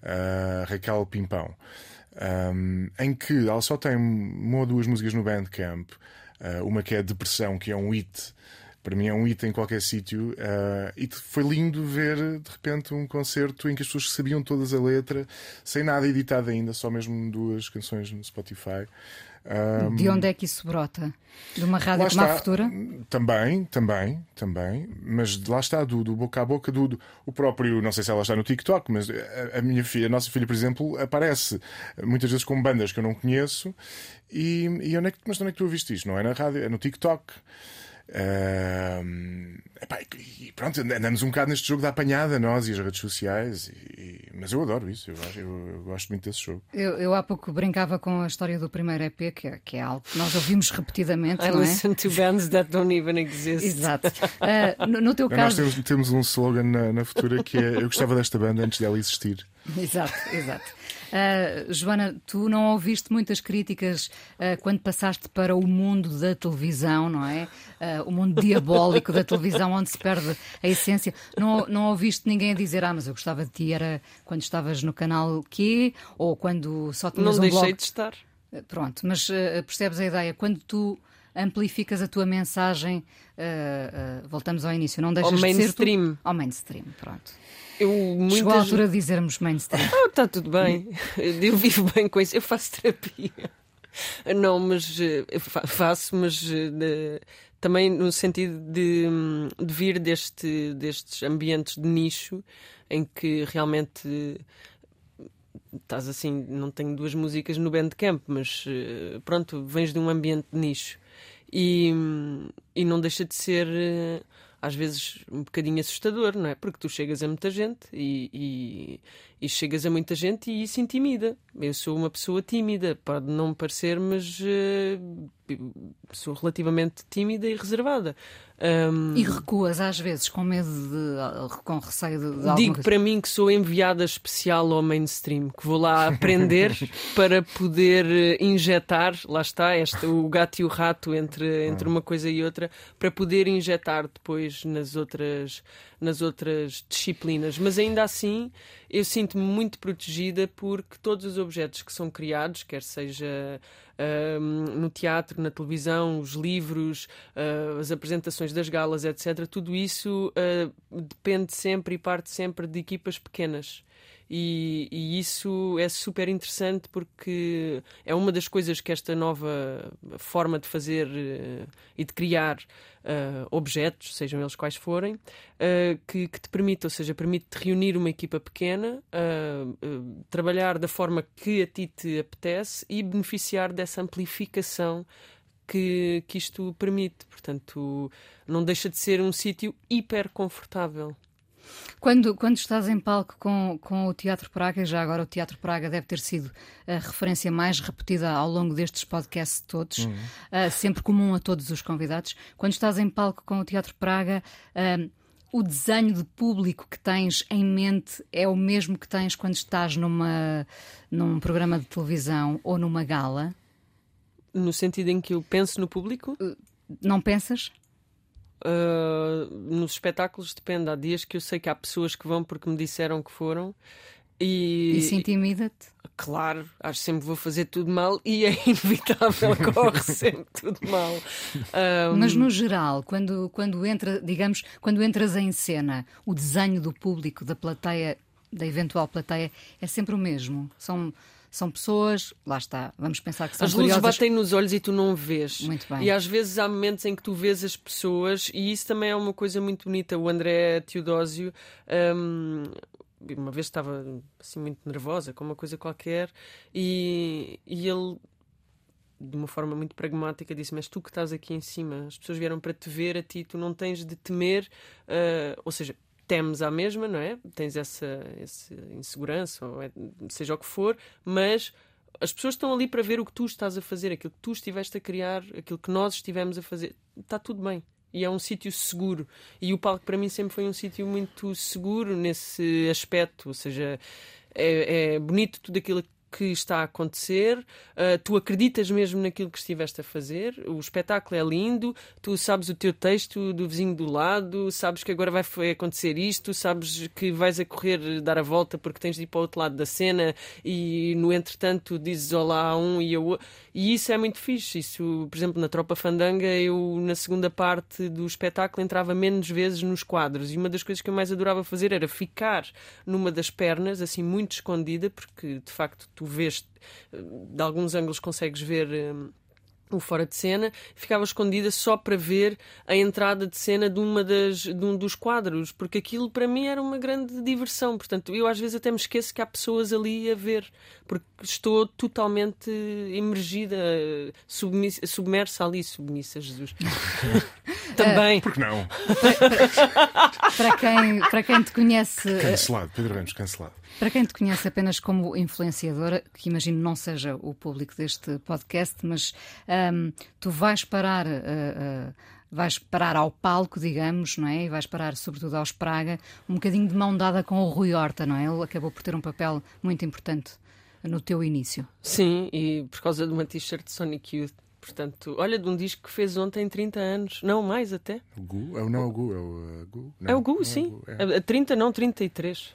uh, Raquel Pimpão um, em que ela só tem uma ou duas músicas no Bandcamp, uh, uma que é Depressão, que é um hit. Para mim é um hit em qualquer sítio. Uh, e foi lindo ver, de repente, um concerto em que as pessoas sabiam todas a letra, sem nada editado ainda, só mesmo duas canções no Spotify. Um, de onde é que isso brota? De uma rádio como a Futura? Também, também, também. Mas lá está, do, do boca a boca, do, do, o próprio, não sei se ela está no TikTok, mas a, a, minha filha, a nossa filha, por exemplo, aparece muitas vezes com bandas que eu não conheço. E, e onde é que, mas onde é que tu ouviste isto? Não é na rádio, é no TikTok. Uh, epá, e pronto, andamos um bocado neste jogo da apanhada, nós e as redes sociais, e, mas eu adoro isso, eu, eu, eu, gosto muito desse jogo. Eu, eu há pouco brincava com a história do primeiro EP, que é, que é algo que nós ouvimos repetidamente. I não listen é? to bands that don't even exist. Exato. Uh, no, no, teu caso. Nós temos, temos um slogan na, na futura que é Eu gostava desta banda antes dela existir. [laughs] Exato, exato. Uh, Joana, tu não ouviste muitas críticas uh, quando passaste para o mundo da televisão, não é? Uh, o mundo diabólico da televisão, onde se perde a essência. Não, não ouviste ninguém a dizer, ah, mas eu gostava de ti, era quando estavas no canal Q ou quando só tinhas não um blog. Não deixei de estar. Pronto, mas percebes a ideia? Quando tu amplificas a tua mensagem, voltamos ao início, não deixas ao de ser tu... ao mainstream. Pronto. Eu, muitas... Chegou a altura de dizermos mainstream. Ah, está tudo bem. Eu vivo bem com isso. Eu faço terapia. Não, mas uh, faço, mas uh, também no sentido de, de vir deste, destes ambientes de nicho em que realmente estás assim, não tenho duas músicas no Bandcamp, mas pronto, vens de um ambiente de nicho e, e não deixa de ser às vezes um bocadinho assustador, não é? Porque tu chegas a muita gente e, e, chegas a muita gente e isso intimida. Eu sou uma pessoa tímida, pode não me parecer, mas uh, sou relativamente tímida e reservada. Um, e recuas às vezes com medo de. com receio de. de digo para mim que sou enviada especial ao mainstream, que vou lá aprender [laughs] para poder eh, injetar, lá está, este, o gato e o rato entre, entre uma coisa e outra, para poder injetar depois nas outras, nas outras disciplinas. Mas ainda assim, eu sinto-me muito protegida porque todos os objetos que são criados, quer seja no teatro, na televisão, os livros, uh, as apresentações das galas, etc. Tudo isso uh, depende sempre e parte sempre de equipas pequenas. E, e, isso é super interessante porque é uma das coisas que esta nova forma de fazer uh, e de criar uh, objetos, sejam eles quais forem, uh, que, que, te permite, ou seja, permite-te reunir uma equipa pequena, trabalhar da forma que a ti te apetece e beneficiar dessa amplificação que, que isto permite. Portanto, não deixa de ser um sítio hiper confortável. Quando, quando estás em palco com, com o Teatro Praga, já agora o Teatro Praga deve ter sido a referência mais repetida ao longo destes podcasts todos, uhum. uh, sempre comum a todos os convidados. Quando estás em palco com o Teatro Praga, uh, o desenho de público que tens em mente é o mesmo que tens quando estás numa, num programa de televisão ou numa gala? No sentido em que eu penso no público? Uh, não pensas? Uh, nos espetáculos depende. Há dias que eu sei que há pessoas que vão porque me disseram que foram. E, Isso intimida-te? Claro, acho que sempre vou fazer tudo mal e é [laughs] inevitável, corre sempre tudo mal. Um... Mas no geral, quando, quando, entra, digamos, quando entras em cena, o desenho do público, da plateia, da eventual plateia, é sempre o mesmo. São são pessoas, lá está, vamos pensar que são As curiosas. luzes batem nos olhos e tu não vês. Muito bem. E às vezes há momentos em que tu vês as pessoas, e isso também é uma coisa muito bonita. O André Teodósio. Um, uma vez estava assim muito nervosa com uma coisa qualquer e, e ele de uma forma muito pragmática disse mas tu que estás aqui em cima as pessoas vieram para te ver a ti tu não tens de temer uh, ou seja temes à mesma, não é? Tens essa, essa insegurança, é, seja o que for, mas as pessoas estão ali para ver o que tu estás a fazer, aquilo que tu estiveste a criar, aquilo que nós estivemos a fazer. Está tudo bem. E é um sítio seguro. E o palco para mim sempre foi um sítio muito seguro nesse aspecto. Ou seja, é, é bonito tudo aquilo que está a acontecer, uh, tu acreditas mesmo naquilo que estiveste a fazer, o espetáculo é lindo, tu sabes o teu texto do vizinho do lado, sabes que agora vai acontecer isto, sabes que vais a correr dar a volta porque tens de ir para o outro lado da cena e no entretanto dizes olá a um e a outro. E isso é muito fixe. Isso, por exemplo, na Tropa Fandanga, eu na segunda parte do espetáculo entrava menos vezes nos quadros. E uma das coisas que eu mais adorava fazer era ficar numa das pernas, assim, muito escondida, porque de facto tu vês, de alguns ângulos consegues ver. Hum, o fora de cena, ficava escondida só para ver a entrada de cena de, uma das, de um dos quadros, porque aquilo para mim era uma grande diversão. Portanto, eu às vezes até me esqueço que há pessoas ali a ver, porque estou totalmente imergida, submersa ali, submissa, Jesus. [laughs] Também. Porque não? para, quem, para quem te conhece. Cancelado, Pedro Ramos, cancelado. Para quem te conhece apenas como influenciadora, que imagino não seja o público deste podcast, mas um, tu vais parar. Uh, uh, vais parar ao palco, digamos, não é? E vais parar, sobretudo, aos Praga, um bocadinho de mão dada com o Rui Horta, não é? Ele acabou por ter um papel muito importante no teu início. Sim, e por causa de uma t-shirt de Sonic Youth. Portanto, olha, de um disco que fez ontem 30 anos. Não, mais até. O Gu? É, não é o Gu, é o uh, Gu. Não, é o Gu, sim. É o Gu, é. 30, não, 33.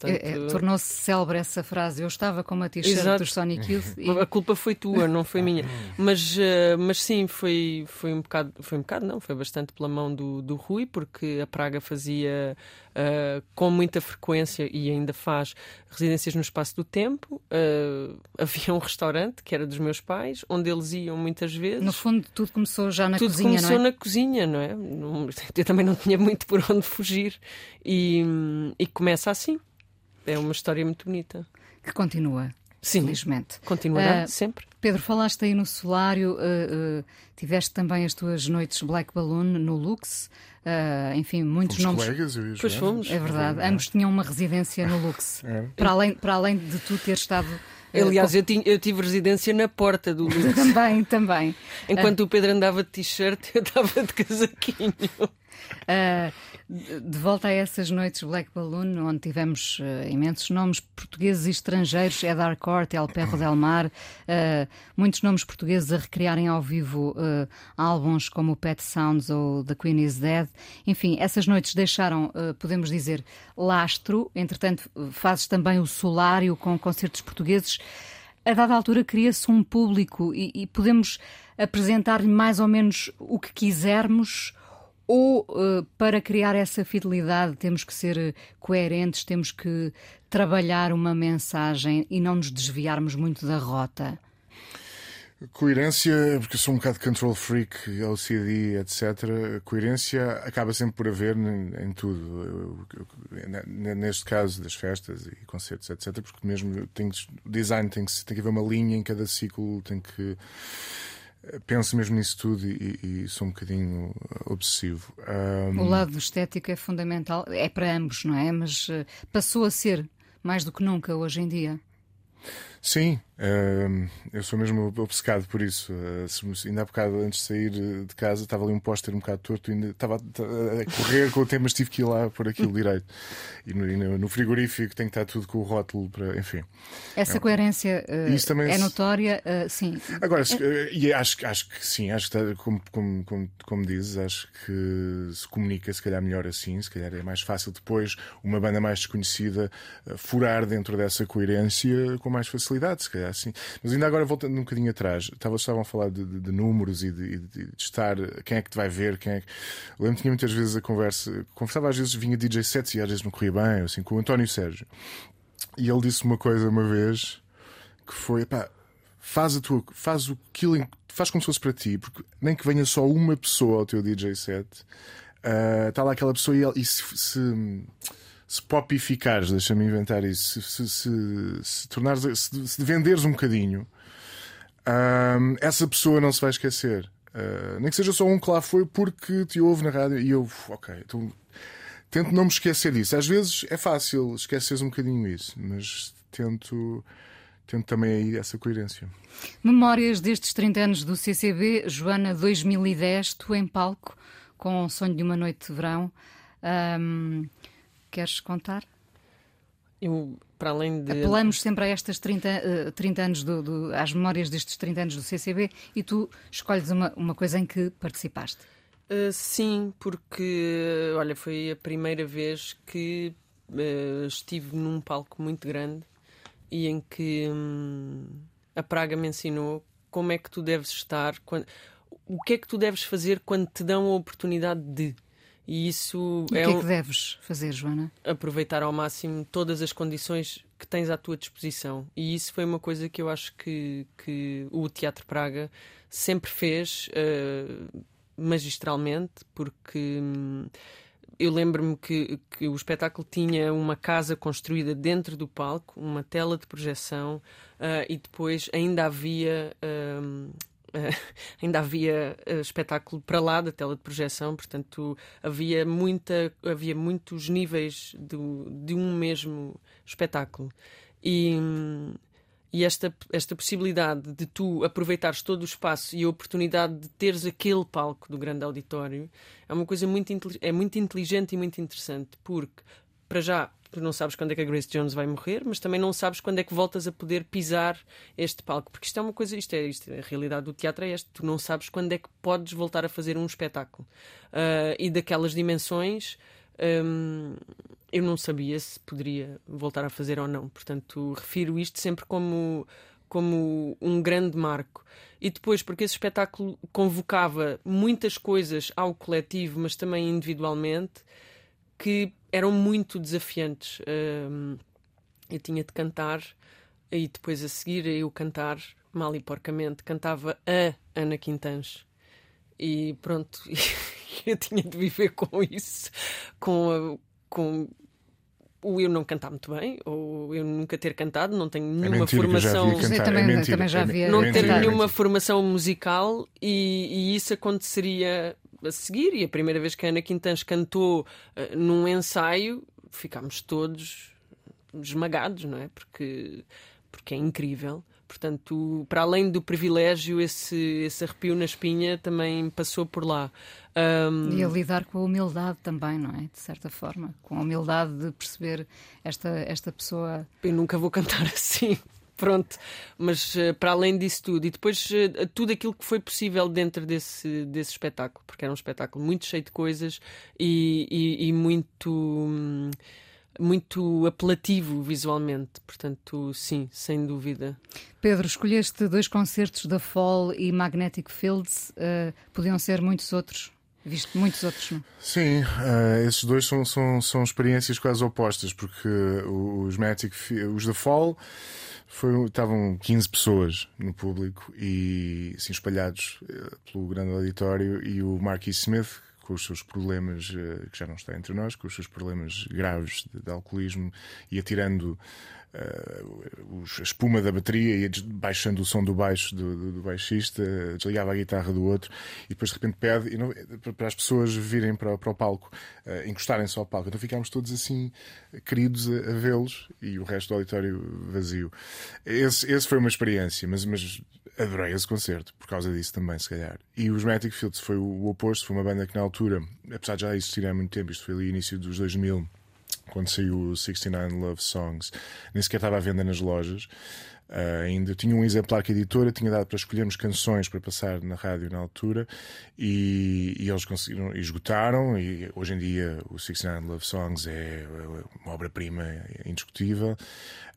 Portanto... É, é, Tornou-se célebre essa frase. Eu estava com uma t-shirt dos Sonic Youth. [laughs] E... A culpa foi tua, não foi minha. Mas, uh, mas sim, foi, foi um bocado, foi um bocado, não, foi bastante pela mão do, do Rui, porque a Praga fazia uh, com muita frequência e ainda faz residências no espaço do tempo. Uh, havia um restaurante que era dos meus pais, onde eles iam muitas vezes. No fundo, tudo começou já na tudo cozinha, começou não é? na cozinha, não é? [laughs] Eu também não tinha muito por onde fugir e, e começa assim. É uma história muito bonita. Que continua. Sim. Felizmente. Continuará Uh, sempre. Pedro, falaste aí no solário, uh, uh, tiveste também as tuas noites Black Balloon no Lux, uh, enfim, muitos Fomos nomes. colegas, eu e Pois fomos. É verdade, ambos tinham uma residência no Lux. [laughs] É. Para, além, para além de tu ter estado. Aliás, com- eu, tinha- eu tive residência na porta do Lux. [laughs] Também, também. Enquanto o Pedro andava de t-shirt, [laughs] eu estava de casaquinho. Uh, de volta a essas noites Black Balloon, onde tivemos uh, imensos nomes portugueses e estrangeiros, Ed Harcourt, El Perro del Mar, uh, muitos nomes portugueses a recriarem ao vivo álbuns como Pet Sounds ou The Queen is Dead. Enfim, essas noites deixaram, podemos dizer, lastro. Entretanto, fazes também o Solário com concertos portugueses. A dada altura cria-se um público e, e podemos apresentar-lhe mais ou menos o que quisermos ou eh, para criar essa fidelidade temos que ser eh, coerentes, temos que trabalhar uma mensagem e não nos desviarmos muito da rota. Coerência, porque eu sou um bocado control freak, LCD, etc. Coerência acaba sempre por haver em, tudo. Neste caso das festas e concertos, etc. Porque mesmo o design tem que, tem que haver uma linha em cada ciclo, tem que. Penso mesmo nisso tudo e, e sou um bocadinho obsessivo. Um, O lado estético é fundamental, é para ambos, não é? Mas eh, passou a ser mais do que nunca hoje em dia. Sim, eu sou mesmo obcecado por isso. Se- ainda há bocado, antes de sair de casa, estava ali um póster um bocado torto, ainda estava a, correr com o tema, mas tive que ir lá por aquilo direito. E no, no- frigorífico tem que estar tudo com o rótulo para. Enfim. Essa coerência eh, Isso também é notória, eh, sim. Agora, se- eh, e acho, que- acho que sim, acho que está, como, como, como, como dizes, acho que se comunica se calhar melhor assim, se calhar é mais fácil depois uma banda mais desconhecida furar dentro dessa coerência com mais facilidade, se calhar assim. Mas ainda agora voltando um bocadinho atrás, estava, estavam a falar de, de- de números e de, de- estar, quem é que te vai ver, quem é que. Eu lembro que tinha muitas vezes a conversa, conversava às vezes, vinha DJ sets e às vezes não corria bem, assim, com o António Sérgio. E ele disse uma coisa uma vez que foi, pá, faz a tua, faz o killing, faz como se fosse para ti, porque nem que venha só uma pessoa ao teu DJ set, ah, está lá aquela pessoa e, ele- e se, se, se popificares, deixa-me inventar isso, se, se, se, tornares, se, se venderes um bocadinho, essa pessoa não se vai esquecer. Ah, nem que seja só um que lá foi porque te ouve na rádio e eu, ok, então tento não me esquecer disso. Às vezes é fácil esqueceres um bocadinho isso, mas tento, tento também aí essa coerência. Memórias destes 30 anos do CCB, Joana 2010, tu em palco, com o sonho de uma noite de verão. Queres contar? Eu, para além de. Apelamos sempre a estas 30, eh, 30 anos, do, do- às memórias destes 30 anos do CCB e tu escolhes uma, uma coisa em que participaste. Uh, sim, porque olha, foi a primeira vez que uh, estive num palco muito grande e em que hum, a Praga me ensinou como é que tu deves estar, quando, o que é que tu deves fazer quando te dão a oportunidade de. E isso E o é, que é um- que deves fazer, Joana? aproveitar ao máximo todas as condições que tens à tua disposição. E isso foi uma coisa que eu acho que, que o Teatro Praga sempre fez eh, magistralmente, porque hum, eu lembro-me que, que o espetáculo tinha uma casa construída dentro do palco, uma tela de projeção, eh, e depois ainda havia. hum, [laughs] ainda havia eh, espetáculo para lá da tela de projeção, portanto havia muita havia muitos níveis do, de um mesmo espetáculo. E, e esta, esta possibilidade de tu aproveitares todo o espaço e a oportunidade de teres aquele palco do grande auditório é uma coisa muito, é muito inteligente e muito interessante, porque, para já, não sabes quando é que a Grace Jones vai morrer, mas também não sabes quando é que voltas a poder pisar este palco, porque isto é uma coisa, isto é, isto é a realidade do teatro é esta, tu não sabes quando é que podes voltar a fazer um espetáculo. Ah, e daquelas dimensões. hum, eu não sabia se poderia voltar a fazer ou não. Portanto, refiro isto sempre como, como um grande marco. E depois, porque esse espetáculo convocava muitas coisas ao coletivo, mas também individualmente, que eram muito desafiantes. Eu tinha de cantar e depois a seguir eu cantar mal e porcamente cantava a Ana Quintans e pronto [laughs] eu tinha de viver com isso com a, com o eu não cantar muito bem, ou eu nunca ter cantado, não tenho é nenhuma é formação. Eu também, é mentira, também já havia. Não ter nenhuma formação musical e, e, isso aconteceria a seguir. E a primeira vez que a Ana Quintans cantou uh, num ensaio, ficámos todos esmagados, não é? Porque, porque é incrível. Portanto, para além do privilégio, esse, esse arrepio na espinha também passou por lá. Um... E a lidar com a humildade também, não é? De certa forma. Com a humildade de perceber esta, esta pessoa. Eu nunca vou cantar [laughs] assim. Pronto, mas uh, para além disso tudo, e depois uh, tudo aquilo que foi possível dentro desse, desse espetáculo, porque era um espetáculo muito cheio de coisas e, e, e muito. Hum, muito apelativo visualmente. Portanto, sim, sem dúvida. Pedro, escolheste dois concertos da Fall e Magnetic Fields. Uh, podiam ser muitos outros? Visto muitos outros, não? Sim, uh, esses dois são, são, são experiências quase opostas, porque os Magnetic, os da Fall foi, estavam 15 pessoas no público e assim, espalhados uh, pelo grande auditório e o Marquis Smith, com os seus problemas, eh, que já não está entre nós, com os seus problemas graves de, de alcoolismo e atirando uh, a espuma da bateria e baixando o som do baixo do, do, do, baixista, desligava a guitarra do outro e depois de repente pede não, para as pessoas virem para, para o palco, uh, encostarem-se ao palco. Então ficámos todos assim, queridos a, a vê-los e o resto do auditório vazio. Esse, esse foi uma experiência, mas, mas adorei esse concerto, por causa disso também, se calhar. E os Magnetic Fields foi o, oposto, foi uma banda que na altura, apesar de já existir há muito tempo, isto foi ali início dos 2000, quando saiu o 69 Love Songs, nem sequer estava à venda nas lojas. Uh, ainda tinha um exemplar que a editora tinha dado para escolhermos canções para passar na rádio na altura e, e eles conseguiram, esgotaram. E hoje em dia o 69 Love Songs é uma obra-prima indiscutível.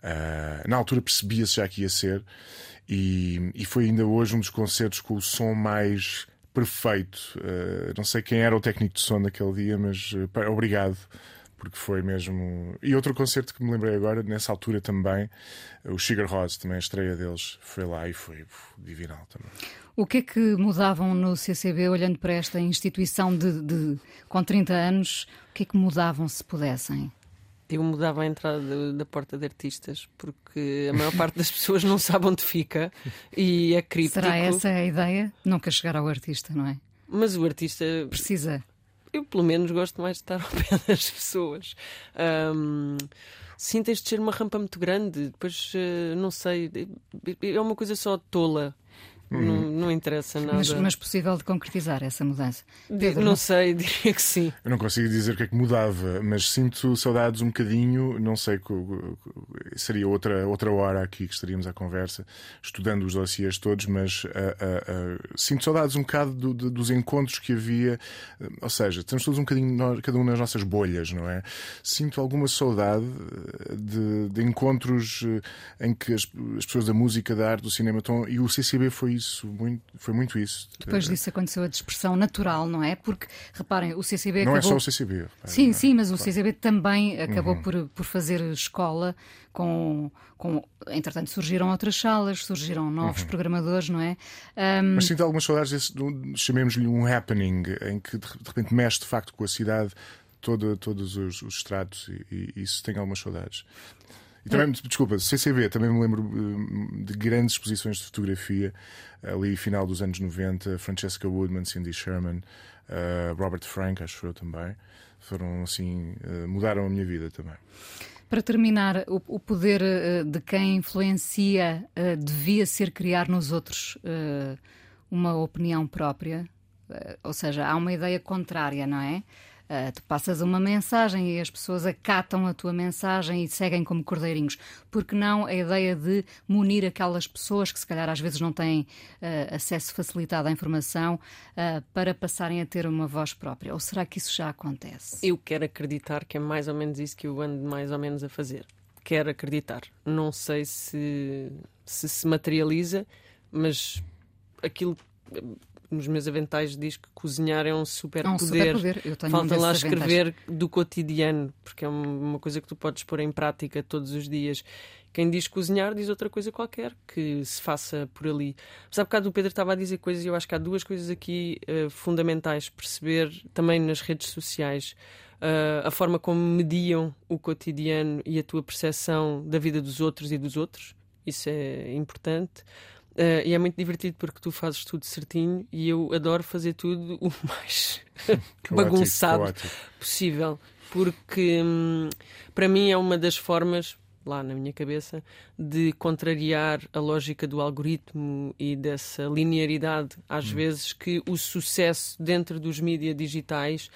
Uh, na altura percebia-se já que ia ser. E, e foi ainda hoje um dos concertos com o som mais perfeito. Uh, não sei quem era o técnico de som naquele dia, mas uh, obrigado. Porque foi mesmo. E outro concerto que me lembrei agora, nessa altura também, o Sugar Rose, também a estreia deles, foi lá e foi divinal também. O que é que mudavam no CCB, olhando para esta instituição de, de com 30 anos, o que é que mudavam se pudessem? eu mudava a entrada da porta de artistas porque a maior parte das pessoas não sabe onde fica e é crítico. Será essa a ideia? Nunca chegar ao artista, não é? Mas o artista precisa. Eu, pelo menos, gosto mais de estar ao pé [laughs] das pessoas. Um, sim, tens de ser uma rampa muito grande. Depois, uh, não sei, é uma coisa só tola. Não, uhum. não interessa nada. Mas, mas, possível de concretizar essa mudança? Pedro, não, não, sei, [laughs] diria que sim. Eu não consigo dizer o que é que mudava, mas sinto saudades um bocadinho. Não sei, seria outra, outra hora aqui que estaríamos à conversa, estudando os dossiês todos, mas uh, uh, uh, sinto saudades um bocado do, do, dos encontros que havia. Ou seja, estamos todos um bocadinho, cada um nas nossas bolhas, não é? Sinto alguma saudade de, de encontros em que as, as, pessoas da música, da arte, do cinema estão. E o CCB foi isso, muito, foi muito isso. Depois disso aconteceu a dispersão natural, não é? Porque, reparem, o CCB Não acabou... é só o CCB. Reparem, sim, é? sim, mas o CCB também acabou uhum. por, por fazer escola com, com... Entretanto, surgiram outras salas, surgiram novos uhum. programadores, não é? Um... Mas sinto algumas saudades desse, chamemos-lhe um happening, em que de repente mexe de facto com a cidade todo, todos os, os estratos e, e, isso tenho algumas saudades. E também, desculpa, CCB, também me lembro hum, de grandes exposições de fotografia, ali final dos anos 90, Francesca Woodman, Cindy Sherman, uh, Robert Frank, acho eu também. Foram assim, uh, mudaram a minha vida também. Para terminar, o, o poder uh, de quem influencia devia ser criar nos outros uma opinião própria, ou seja, há uma ideia contrária, não é? Uh, tu passas uma mensagem e as pessoas acatam a tua mensagem e seguem como cordeirinhos. Porque não a ideia de munir aquelas pessoas que se calhar às vezes não têm uh, acesso facilitado à informação uh, para passarem a ter uma voz própria? Ou será que isso já acontece? Eu quero acreditar que é mais ou menos isso que eu ando mais ou menos a fazer. Quero acreditar. Não sei se se, se materializa, mas aquilo nos meus aventais diz que cozinhar é um super É um poder. superpoder. Eu tenho um Falta lá desses aventais. escrever do cotidiano, porque é uma coisa que tu podes pôr em prática todos os dias. Quem diz cozinhar diz outra coisa qualquer que se faça por ali. Mas há bocado o Pedro estava a dizer coisas e eu acho que há duas coisas aqui eh, fundamentais perceber também nas redes sociais. eh, a forma como mediam o cotidiano e a tua percepção da vida dos outros e dos outros. Isso é importante. Eh, e é muito divertido porque tu fazes tudo certinho e eu adoro fazer tudo [laughs] o mais [laughs] bagunçado possível, porque hum, para mim é uma das formas, lá na minha cabeça, de contrariar a lógica do algoritmo e dessa linearidade, às vezes, que o sucesso dentro dos mídias digitais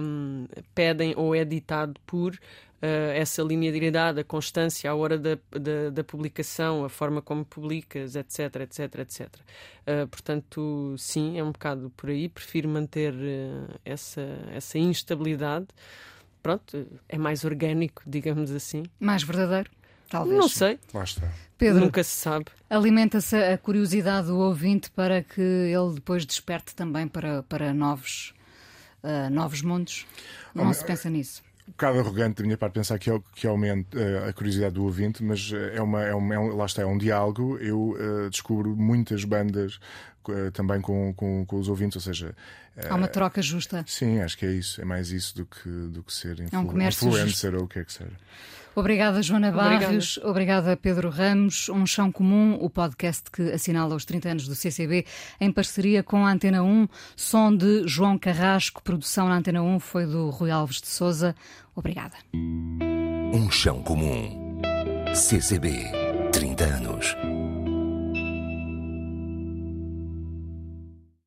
hum, pedem ou é ditado por. Uh, essa linearidade, a constância à hora da, da, da publicação, a forma como publicas, etc, etc, etc. Uh, portanto, sim, é um bocado por aí. Prefiro manter uh, essa, essa instabilidade. Pronto, é mais orgânico, digamos assim. Mais verdadeiro, talvez. Não sei, Lá está. Pedro, nunca se sabe. alimenta-se a curiosidade do ouvinte para que ele depois desperte também para, para novos, ah, novos mundos? Não Olha, se pensa nisso. Um bocado arrogante da minha parte pensar que, é que aumenta eh, a curiosidade do ouvinte, mas eh, é uma, é uma, é um- lá está, é um diálogo. Eu eh, descubro muitas bandas eh, também com, com, com os ouvintes, ou seja, Há uma troca justa. sim, acho que é isso. É mais isso do que, do que ser influ um comércio influencer ou o que é que seja. Obrigada, Joana Obrigada. Barrios. Obrigada, Pedro Ramos. Um Chão Comum, o podcast que assinala os 30 anos do CCB, em parceria com a Antena 1. Som de João Carrasco. Produção na Antena 1 foi do Rui Alves de Souza. Obrigada. Um chão comum. CCB, 30 anos.